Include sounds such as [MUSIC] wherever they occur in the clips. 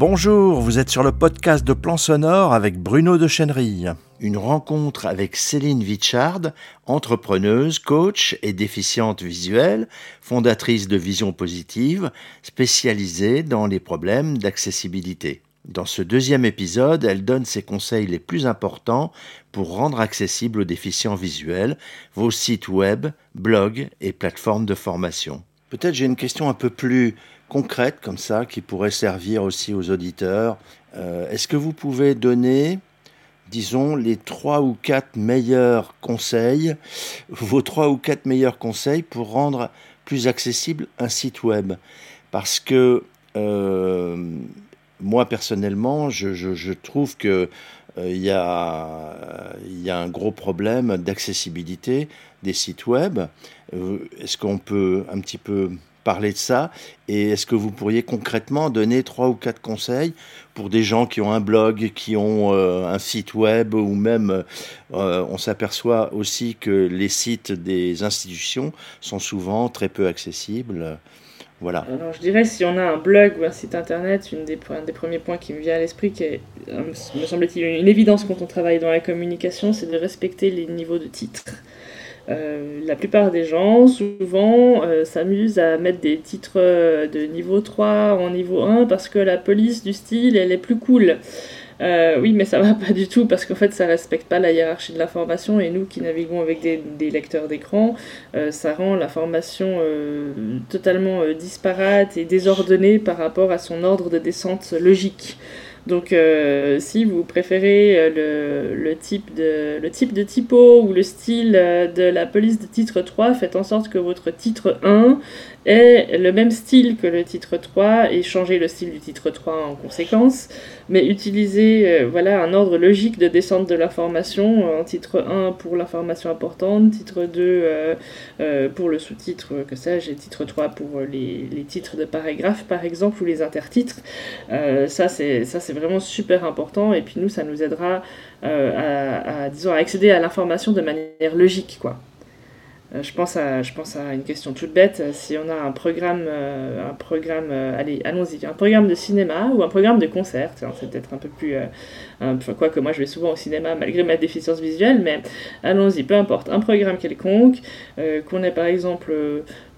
Bonjour, vous êtes sur le podcast de Plan Sonore avec Bruno de Chenerille. Une rencontre avec Céline Vichard, entrepreneuse, coach et déficiente visuelle, fondatrice de Vision Positive, spécialisée dans les problèmes d'accessibilité. Dans ce deuxième épisode, elle donne ses conseils les plus importants pour rendre accessibles aux déficients visuels vos sites web, blogs et plateformes de formation. Peut-être j'ai une question un peu plus concrète comme ça qui pourrait servir aussi aux auditeurs. Euh, est-ce que vous pouvez donner, disons, les trois ou quatre meilleurs conseils, vos trois ou quatre meilleurs conseils pour rendre plus accessible un site web? Parce que euh, moi personnellement, je, trouve que euh, il y, a, un gros problème d'accessibilité des sites web. Est-ce qu'on peut un petit peu parler de ça Et est-ce que vous pourriez concrètement donner trois ou quatre conseils pour des gens qui ont un blog, qui ont euh, un site web ou même euh, on s'aperçoit aussi que les sites des institutions sont souvent très peu accessibles voilà. Alors je dirais si on a un blog ou un site internet, une un des premiers points qui me vient à l'esprit, qui est, euh, me semble-t-il, une évidence quand on travaille dans la communication, c'est de respecter les niveaux de titres. Euh, la plupart des gens, souvent, euh, s'amusent à mettre des titres euh, de niveau 3 en niveau 1 parce que la police du style, elle est plus cool. oui, mais ça va [LAUGHS] pas du tout parce qu'en fait, ça respecte pas la hiérarchie de l'information et nous qui naviguons avec des, lecteurs d'écran, ça rend l'information totalement disparate et désordonnée par rapport à son ordre de descente logique. Donc, euh, si vous préférez euh, le, type de, le typo ou le style euh, de la police de titre 3, faites en sorte que votre titre 1 ait le même style que le titre 3 et changez le style du titre 3 en conséquence mais utiliser euh, voilà, un ordre logique de descente de l'information, euh, en titre 1 pour l'information importante, titre 2 euh, pour le sous-titre, que sais-je, et titre 3 pour les, les, titres de paragraphes par exemple, ou les intertitres. ça, c'est vraiment super important, et puis nous, ça nous aidera à, à, disons, à accéder à l'information de manière logique. quoi. Euh, je, pense à, je pense à une question toute bête. Si on a un programme, euh, un programme allez, allons-y, un programme de cinéma ou un programme de concert, c'est peut-être un peu plus. enfin, quoi que moi je vais souvent au cinéma malgré ma déficience visuelle, mais allons-y, peu importe. Un programme quelconque, qu'on ait par exemple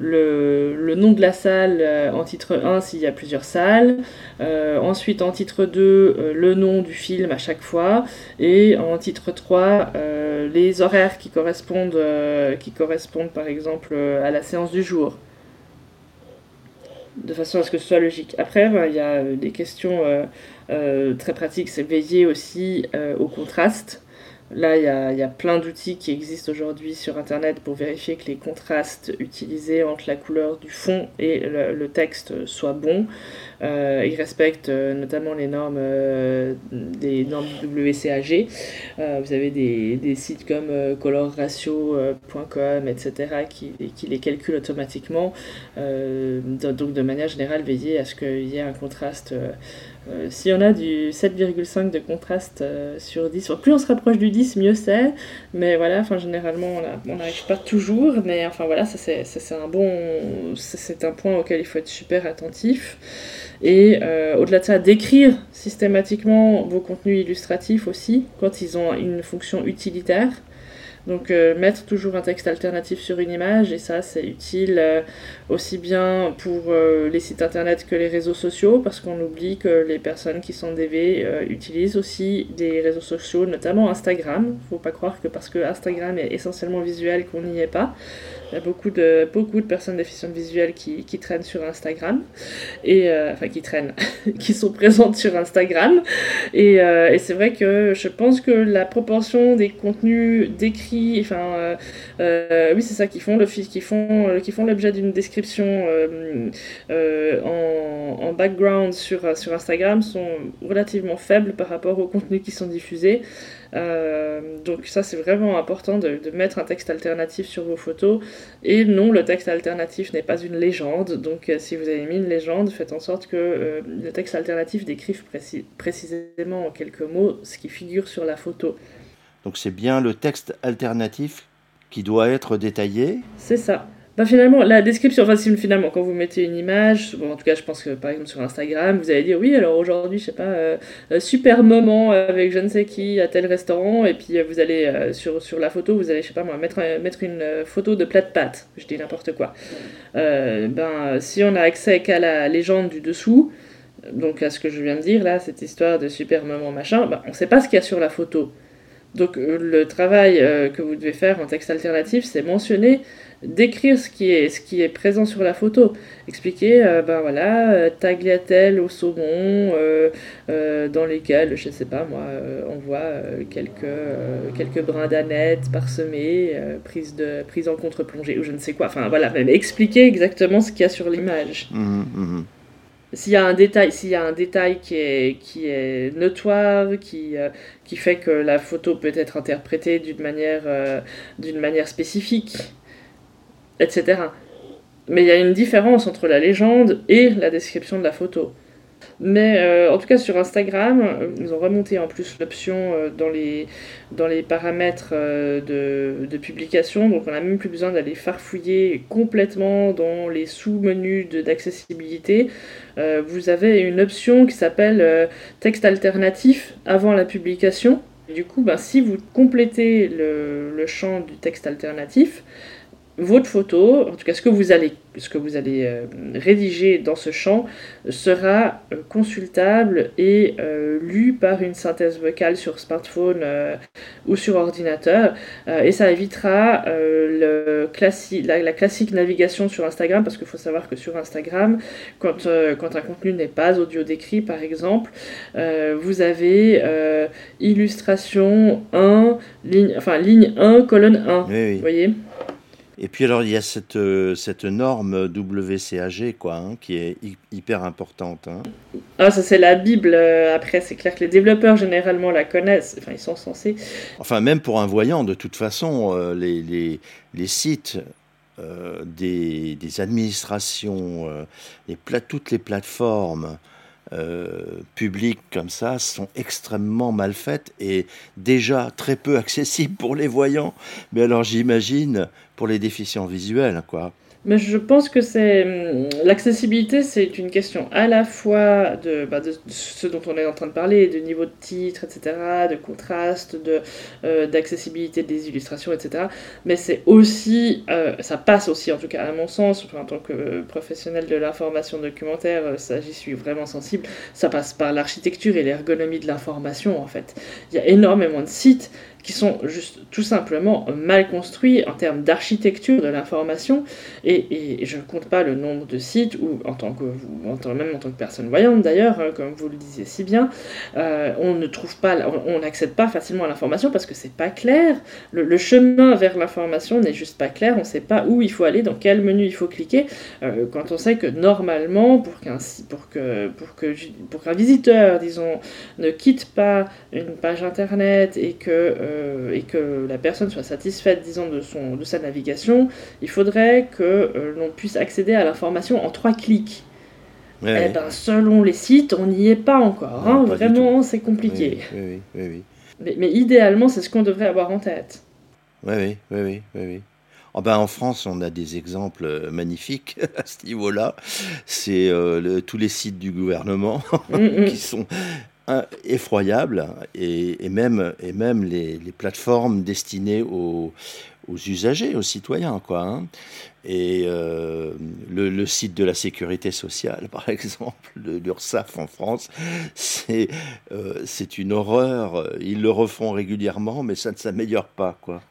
le, nom de la salle en titre 1 s'il y a plusieurs salles, ensuite en titre 2, le nom du film à chaque fois, et en titre 3, les horaires qui correspondent, qui correspondent par exemple euh, à la séance du jour, de façon à ce que ce soit logique. Après, ben, il y a euh, des questions euh, très pratiques, c'est veiller aussi au contraste. Là, il y a, plein d'outils qui existent aujourd'hui sur Internet pour vérifier que les contrastes utilisés entre la couleur du fond et le, texte soient bons. Euh, ils respectent euh, notamment les normes euh, des normes WCAG. vous avez des, sites comme colorratio.com, etc., qui, qui, les calculent automatiquement. donc, de manière générale, veiller à ce qu'il y ait un contraste euh, si on a du 7,5 de contraste euh, sur 10, plus on se rapproche du 10, mieux c'est. Mais voilà, enfin, généralement, on n'arrive pas toujours. Mais enfin voilà, ça c'est un bon. C'est un point auquel il faut être super attentif. Et euh, au-delà de ça, d'écrire systématiquement vos contenus illustratifs aussi, quand ils ont une fonction utilitaire. Donc euh, mettre toujours un texte alternatif sur une image, et ça c'est utile euh, aussi bien pour euh, les sites internet que les réseaux sociaux, parce qu'on oublie que les personnes qui sont DV utilisent aussi des réseaux sociaux, notamment Instagram. Faut pas croire que parce que Instagram est essentiellement visuel qu'on n'y est pas. Il y a beaucoup de, beaucoup de personnes déficientes visuelles qui, qui traînent sur Instagram, et, enfin qui traînent, [LAUGHS] qui sont présentes sur Instagram. Et, et c'est vrai que je pense que la proportion des contenus décrits enfin, euh, euh, oui, c'est ça, qui font le qui font, euh, qui font l'objet d'une description en, background sur, sur Instagram sont relativement faibles par rapport aux contenus qui sont diffusés. Donc ça c'est vraiment important de, mettre un texte alternatif sur vos photos. Et non, le texte alternatif n'est pas une légende. Donc si vous avez mis une légende, faites en sorte que le texte alternatif décrive précisément en quelques mots ce qui figure sur la photo. Donc c'est bien le texte alternatif qui doit être détaillé C'est ça. Bah finalement, la description, enfin finalement, quand vous mettez une image, bon, en tout cas je pense que par exemple sur Instagram, vous allez dire oui, alors aujourd'hui, je sais pas, euh, super moment avec je ne sais qui à tel restaurant, et puis vous allez sur, sur la photo, vous allez, je sais pas moi, mettre, mettre une photo de plat de pâtes, je dis n'importe quoi. ben, si on a accès qu'à la légende du dessous, donc à ce que je viens de dire là, cette histoire de super moment machin, ben, on ne sait pas ce qu'il y a sur la photo. Donc le travail que vous devez faire en texte alternatif, c'est mentionner décrire ce qui est, ce qui est présent sur la photo. Expliquer, euh, ben voilà, euh, tagliatelle au saumon, euh, dans lesquels, je sais pas moi, on voit quelques, quelques brins d'aneth parsemés, prise, de, prise en contre-plongée, ou je ne sais quoi. Enfin voilà, même expliquer exactement ce qu'il y a sur l'image. Mmh, mmh. S'il y a un détail, s'il y a un détail qui est, qui est notoire, qui, qui fait que la photo peut être interprétée d'une manière, d'une manière spécifique, etc. Mais il y a une différence entre la légende et la description de la photo. Mais euh, en tout cas sur Instagram, ils ont remonté en plus l'option euh, dans, les, dans les paramètres euh, de, de, publication, donc on n'a même plus besoin d'aller farfouiller complètement dans les sous-menus d'accessibilité. vous avez une option qui s'appelle texte alternatif avant la publication. du coup, ben, si vous complétez le, le champ du texte alternatif, votre photo, en tout cas ce que vous allez, ce que vous allez euh, rédiger dans ce champ, sera euh, consultable et euh, lu par une synthèse vocale sur smartphone ou sur ordinateur. et ça évitera le la, la, classique navigation sur Instagram, parce qu'il faut savoir que sur Instagram, quand, quand un contenu n'est pas audio décrit par exemple, vous avez illustration 1, ligne, enfin ligne 1, colonne 1. Vous voyez? Et puis alors il y a cette, euh, cette norme WCAG quoi, hein, qui est hyper importante. Hein. Ah ça c'est la Bible. Euh, après c'est clair que les développeurs généralement la connaissent. Enfin ils sont censés. Enfin même pour un voyant de toute façon euh, les, les, les, sites des, des, administrations, les toutes les plateformes euh, publiques comme ça sont extrêmement mal faites et déjà très peu [LAUGHS] accessibles pour les voyants. Mais alors j'imagine les déficients visuels, quoi. Mais je pense que c'est hum, l'accessibilité, c'est une question à la fois de, bah, de, ce dont on est en train de parler, de niveau de titre, etc., de contraste, de euh, d'accessibilité des illustrations, etc. Mais c'est aussi, euh, ça passe aussi, en tout cas à mon sens, en tant que professionnel de l'information documentaire, euh, ça j'y suis vraiment sensible. Ça passe par l'architecture et l'ergonomie de l'information, en fait. Il y a énormément de sites qui sont juste tout simplement mal construits en termes d'architecture de l'information. Et, je ne compte pas le nombre de sites où en tant que en même en tant que personne voyante d'ailleurs hein, comme vous le disiez si bien euh, on ne trouve pas on n'accède pas facilement à l'information parce que c'est pas clair. Le, chemin vers l'information n'est juste pas clair. On ne sait pas où il faut aller dans quel menu il faut cliquer. Euh, quand on sait que normalement pour qu'un pour que pour que pour qu'un visiteur disons ne quitte pas une page internet et que euh, euh, et que la personne soit satisfaite, disons, de, son, de sa navigation, il faudrait que euh, l'on puisse accéder à l'information en trois clics. Eh ben, selon les sites, on n'y est pas encore. Hein. Vraiment, c'est compliqué. Oui, oui, mais, mais, idéalement, c'est ce qu'on devrait avoir en tête. Oui, oui, oui, oui. Oh ben en France, on a des exemples euh, magnifiques [LAUGHS] à ce niveau-là. C'est tous les sites du gouvernement mm, mm. [LAUGHS] qui sont effroyable et, même, et même les, plateformes destinées aux, usagers, aux citoyens. Quoi, hein. Et euh, le, site de la sécurité sociale, [LAUGHS] par exemple, de l'URSSAF en France, c'est euh, une horreur. Ils le refont régulièrement, mais ça ne s'améliore pas. Quoi.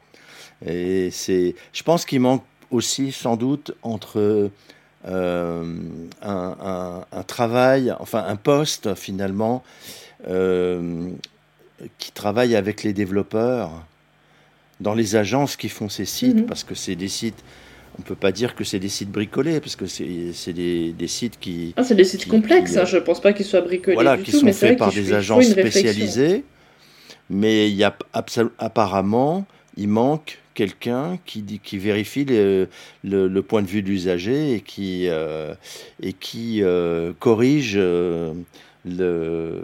Et je pense qu'il manque aussi sans doute entre euh, un, un, travail, enfin un poste finalement, euh, qui travaille avec les développeurs dans les agences qui font ces sites, mhm. parce que c'est des sites on peut pas dire que c'est des sites bricolés parce que c'est des, des, sites qui. Ah, c'est des sites complexes. Hein, je pense pas qu'ils soient bricolés. Voilà, du qui sont faits par des agences spécialisées. Mais il y a apparemment, il manque quelqu'un qui, qui vérifie le, le, point de vue de l'usager et qui, euh, euh, corrige le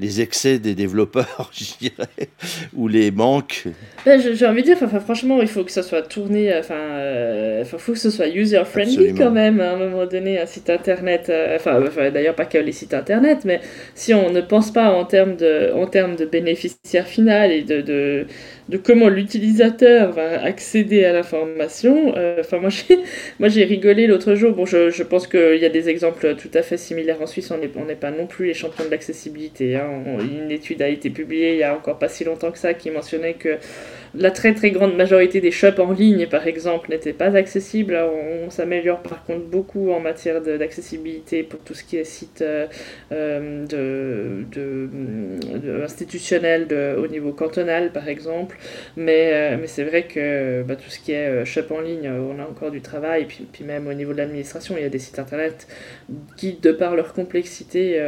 les excès des développeurs, [LAUGHS] je dirais, ou les manques. Ben, j'ai envie de dire, enfin, franchement, il faut que ça soit tourné, enfin, euh, il faut que ce soit user-friendly quand même, à un moment donné, un site internet, euh, enfin, d'ailleurs pas que les sites internet, mais si on ne pense pas en termes de, en termes de bénéficiaire final et de, de, de comment l'utilisateur va accéder à l'information, euh, enfin, moi [LAUGHS] j'ai, moi j'ai rigolé l'autre jour, bon, je, je pense qu'il y a des exemples tout à fait similaires en Suisse, on n'est on pas non plus les champions de l'accessibilité, hein. Une étude a été publiée il y a encore pas si longtemps que ça qui mentionnait que la très très grande majorité des shops en ligne, par exemple, n'étaient pas accessibles. On, s'améliore par contre beaucoup en matière d'accessibilité pour tout ce qui est site euh, euh, institutionnel au niveau cantonal, par exemple. Mais, euh, c'est vrai que bah, tout ce qui est shop en ligne, on a encore du travail. Puis, même au niveau de l'administration, il y a des sites internet qui, de par leur complexité,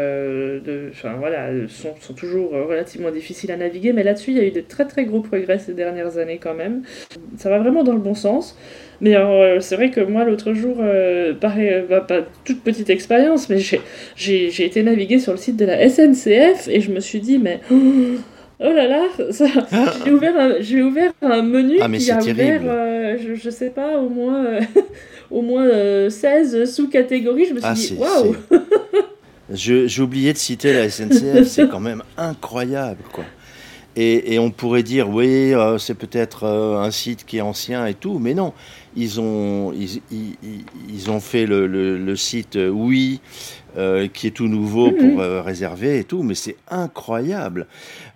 sont toujours relativement difficiles à naviguer. Mais là-dessus, il y a eu de très très gros progrès ces dernières années quand même. Ça va vraiment dans le bon sens. Mais euh, c'est vrai que moi, l'autre jour, euh, pareil, euh, bah, pas toute petite expérience, mais j'ai été naviguer sur le site de la SNCF et je me suis dit, mais. Oh là là, j'ai ouvert, un, ouvert un menu ah, qui a ouvert, je, je, sais pas, au moins, [LAUGHS] au moins 16 sous-catégories. Je me suis ah, dit, waouh [LAUGHS] J'ai oublié de citer la SNCF, c'est quand même incroyable, quoi. Et, on pourrait dire, oui, euh, c'est peut-être euh, un site qui est ancien et tout, mais non. Ils ont, ils, ont fait le, site euh, Oui, qui est tout nouveau mhm. pour réserver et tout, mais c'est incroyable.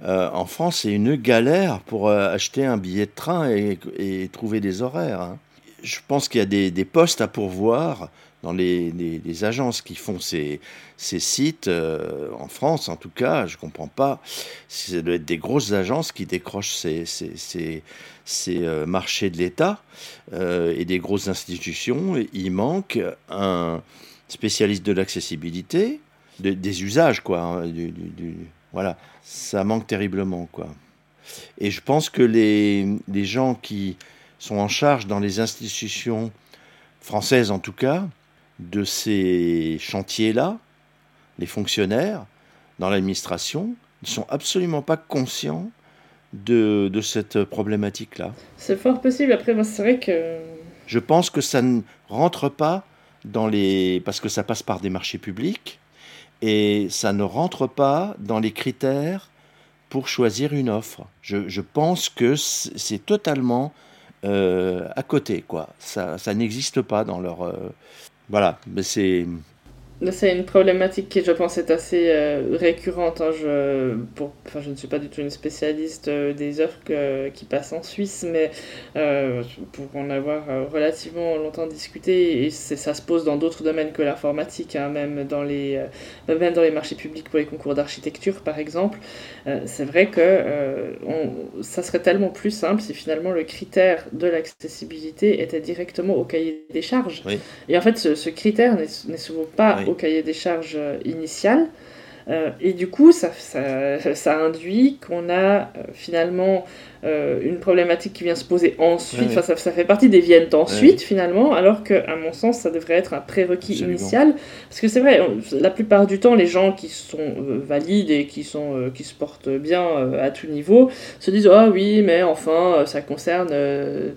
en France, c'est une galère pour acheter un billet de train et, trouver des horaires. Hein. Je pense qu'il y a des, des postes à pourvoir dans les, les, agences qui font ces, ces sites, euh, en France en tout cas, je ne comprends pas, ça doit être des grosses agences qui décrochent ces, ces, ces, euh, marchés de l'État euh, et des grosses institutions. Il manque un spécialiste de l'accessibilité, des usages, quoi. Hein, voilà, ça manque terriblement, quoi. Et je pense que les, les gens qui sont en charge dans les institutions françaises en tout cas, de ces chantiers-là, les fonctionnaires dans l'administration ne sont absolument pas conscients de, cette problématique-là. C'est fort possible. Après, moi, c'est vrai que... Je pense que ça ne rentre pas dans les... parce que ça passe par des marchés publics, et ça ne rentre pas dans les critères pour choisir une offre. Je, pense que c'est totalement euh, à côté, quoi. Ça, ça n'existe pas dans leur, euh, voilà, mais c'est c'est une problématique qui, je pense, est assez euh, récurrente. Hein. Je, pour, enfin, je ne suis pas du tout une spécialiste euh, des œuvres qui passent en Suisse, mais euh, pour en avoir relativement longtemps discuté, et ça se pose dans d'autres domaines que l'informatique, hein, même, dans les, même dans les marchés publics pour les concours d'architecture, par exemple. c'est vrai que on, ça serait tellement plus simple si finalement le critère de l'accessibilité était directement au cahier des charges. Et en fait, ce, critère n'est souvent pas au cahier des charges euh, initial. Euh, et du coup, ça, ça, ça induit qu'on a euh, finalement euh, une problématique qui vient se poser ensuite. Enfin, ça, ça, fait partie des viennes ensuite, finalement, alors que, à mon sens, ça devrait être un prérequis initial. Parce que c'est vrai, la plupart du temps, les gens qui sont valides et qui, sont, qui se portent bien à tout niveau se disent Ah oui, mais enfin, ça concerne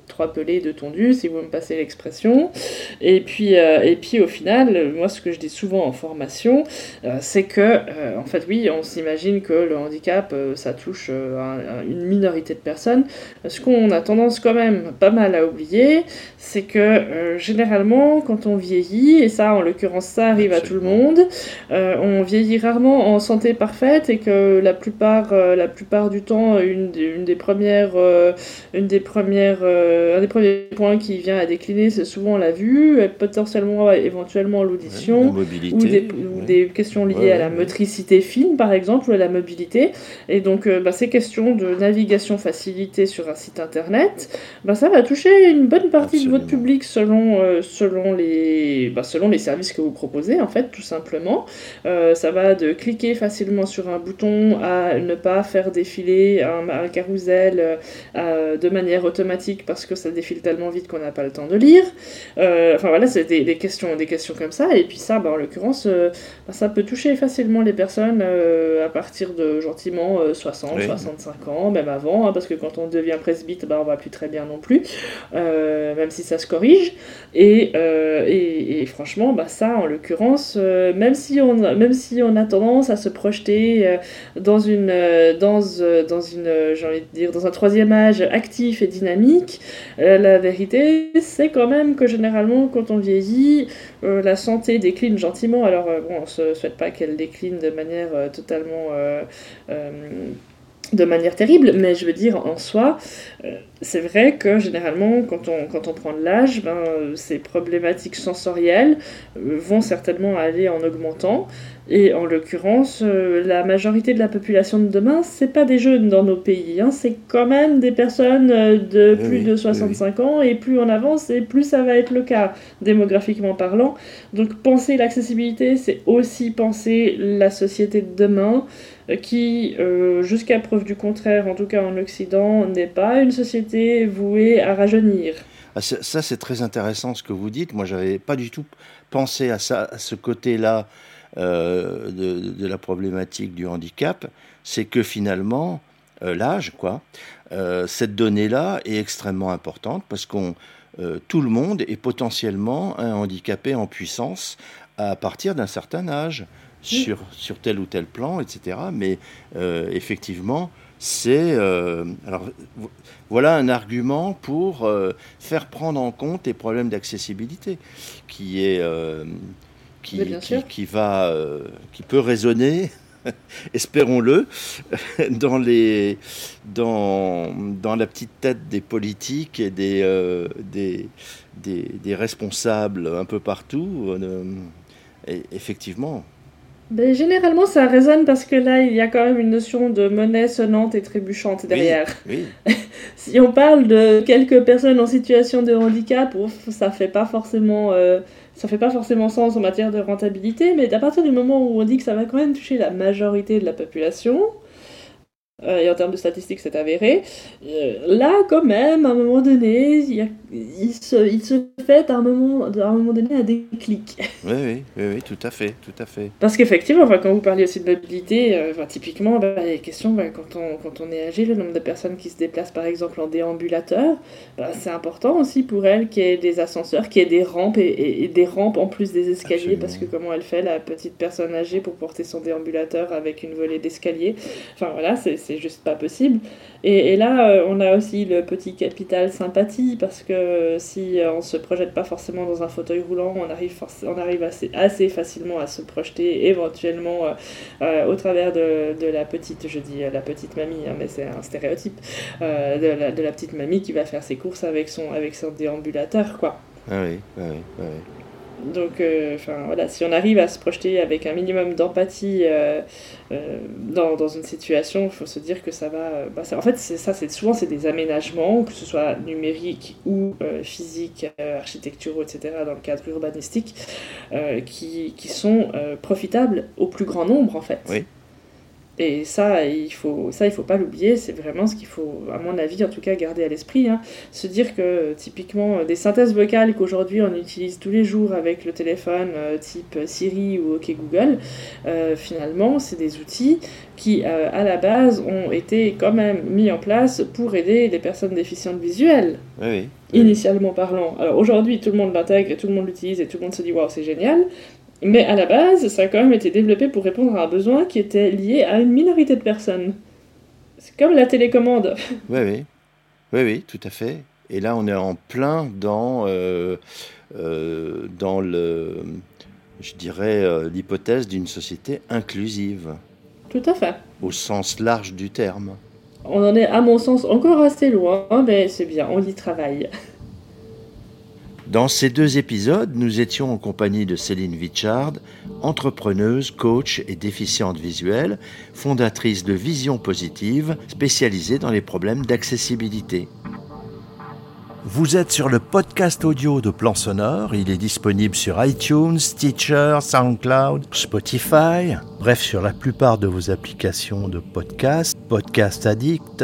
trois pelés de tondu, si vous me passez l'expression. Et puis, et puis, au final, moi, ce que je dis souvent en formation, c'est que, en fait, oui, on s'imagine que le handicap, ça touche une minorité de personnes. Ce qu'on a tendance quand même pas mal à oublier, c'est que euh, généralement, quand on vieillit, et ça en l'occurrence ça arrive à tout le monde, euh, on vieillit rarement en santé parfaite et que la plupart, euh, la plupart du temps, une, des premières, une des premières, un des premiers points qui vient à décliner, c'est souvent la vue, potentiellement éventuellement l'audition, ou, des, des, questions liées à la motricité fine par exemple, ou à la mobilité. Et donc bah, ces questions de navigation facile sur un site internet, bah, ça va toucher une bonne partie de votre public selon, euh, selon, les, bah, selon les services que vous proposez, en fait, tout simplement. Euh, ça va de cliquer facilement sur un bouton à ne pas faire défiler un, un carrousel euh, de manière automatique parce que ça défile tellement vite qu'on n'a pas le temps de lire. enfin voilà, c'est des, questions, des questions comme ça. Et puis ça, bah, en l'occurrence, ça peut toucher facilement les, des personnes à partir de gentiment 60, 65 ans, même avant, hein, parce que quand on devient presbyte, bah, on va plus très bien non plus, même si ça se corrige. Et, et, franchement, bah, ça, en l'occurrence, même, si on, même si on a tendance à se projeter dans une, dans, dans une, j'ai envie de dire, dans un troisième âge actif et dynamique, la vérité, c'est quand même que généralement, quand on vieillit, euh, la santé décline gentiment. Alors, euh, bon, on ne se souhaite pas qu'elle décline de manière euh, totalement de manière terrible, mais je veux dire en soi, c'est vrai que généralement quand on, quand on prend de l'âge, ben, ces problématiques sensorielles vont certainement aller en augmentant. Et en l'occurrence, euh, la majorité de la population de demain, c'est pas des jeunes dans nos pays, hein, c'est quand même des personnes euh, de plus de 65 ans, et plus on avance, et plus ça va être le cas, démographiquement parlant. Donc penser l'accessibilité, c'est aussi penser la société de demain, euh, qui, jusqu'à preuve du contraire, en tout cas en Occident, n'est pas une société vouée à rajeunir. Ah, ça, c'est très intéressant ce que vous dites. Moi, j'avais pas du tout pensé à ça, à ce côté-là euh, de, la problématique du handicap, c'est que finalement, euh, l'âge, quoi, euh, cette donnée-là est extrêmement importante parce qu'on tout le monde est potentiellement un handicapé en puissance à partir d'un certain âge sur, sur tel ou tel plan, etc. Mais effectivement, c'est alors voilà un argument pour faire prendre en compte les problèmes d'accessibilité qui est qui, qui, va, euh, qui peut résonner, [LAUGHS] espérons-le, [LAUGHS] dans, les, dans, dans la petite tête des politiques et des, euh, des, des, responsables un peu partout. Euh, et effectivement. Généralement, ça résonne parce que là, il y a quand même une notion de monnaie sonnante et trébuchante derrière. Oui, [LAUGHS] si on parle de quelques personnes en situation de handicap, ça fait pas forcément ça fait pas forcément sens en matière de rentabilité, mais à partir du moment où on dit que ça va quand même toucher la majorité de la population, et en termes de statistiques, c'est avéré. Euh, là, quand même, à un moment donné, il, il, se, il se fait à un moment, à un moment donné un déclic. Oui, oui, oui, oui, tout à fait, tout à fait. Parce qu'effectivement, enfin, quand vous parlez aussi de mobilité, euh, enfin, typiquement, bah, les questions, bah, quand, on, quand on est âgé, le nombre de personnes qui se déplacent par exemple en déambulateur, bah, c'est important aussi pour elles qu'il y ait des ascenseurs, qu'il y ait des rampes et, des rampes en plus des escaliers, parce que comment elle fait la petite personne âgée pour porter son déambulateur avec une volée d'escalier. Enfin voilà, c'est c'est juste pas possible. Et, là, euh, on a aussi le petit capital sympathie, parce que si on se projette pas forcément dans un fauteuil roulant, on arrive, on arrive assez, facilement à se projeter éventuellement euh, euh, au travers de, la petite, je dis la petite mamie, hein, mais c'est un stéréotype, de, la, de, la, petite mamie qui va faire ses courses avec son, avec son déambulateur, quoi. Ah oui, ah oui, ah oui. Donc, euh, enfin voilà, si on arrive à se projeter avec un minimum d'empathie euh, euh, dans, dans, une situation, il faut se dire que ça va. Bah, en fait, ça, c'est souvent c'est des aménagements, que ce soit numériques ou physiques, architecturaux, etc., dans le cadre urbanistique, qui, qui sont profitables au plus grand nombre, en fait. Oui. Et ça, il faut, ça, il faut pas l'oublier. C'est vraiment ce qu'il faut, à mon avis, en tout cas, garder à l'esprit. Hein. Se dire que typiquement des synthèses vocales qu'aujourd'hui on utilise tous les jours avec le téléphone, euh, type Siri ou OK Google, euh, finalement, c'est des outils qui, euh, à la base, ont été quand même mis en place pour aider les personnes déficientes visuelles. Oui, Initialement parlant. Alors aujourd'hui, tout le monde l'intègre et tout le monde l'utilise et tout le monde se dit waouh, c'est génial. Mais à la base, ça a quand même été développé pour répondre à un besoin qui était lié à une minorité de personnes. C'est comme la télécommande. [LAUGHS] Oui, oui. Oui, oui, tout à fait. Et là, on est en plein dans, euh, euh, dans le, je dirais, euh, l'hypothèse d'une société inclusive. Tout à fait. Au sens large du terme. On en est, à mon sens, encore assez loin, mais c'est bien, on y travaille. [LAUGHS] Dans ces deux épisodes, nous étions en compagnie de Céline Vichard, entrepreneuse, coach et déficiente visuelle, fondatrice de Vision Positive, spécialisée dans les problèmes d'accessibilité. Vous êtes sur le podcast audio de Plan Sonore. Il est disponible sur iTunes, Stitcher, SoundCloud, Spotify, bref, sur la plupart de vos applications de podcast, Podcast Addict,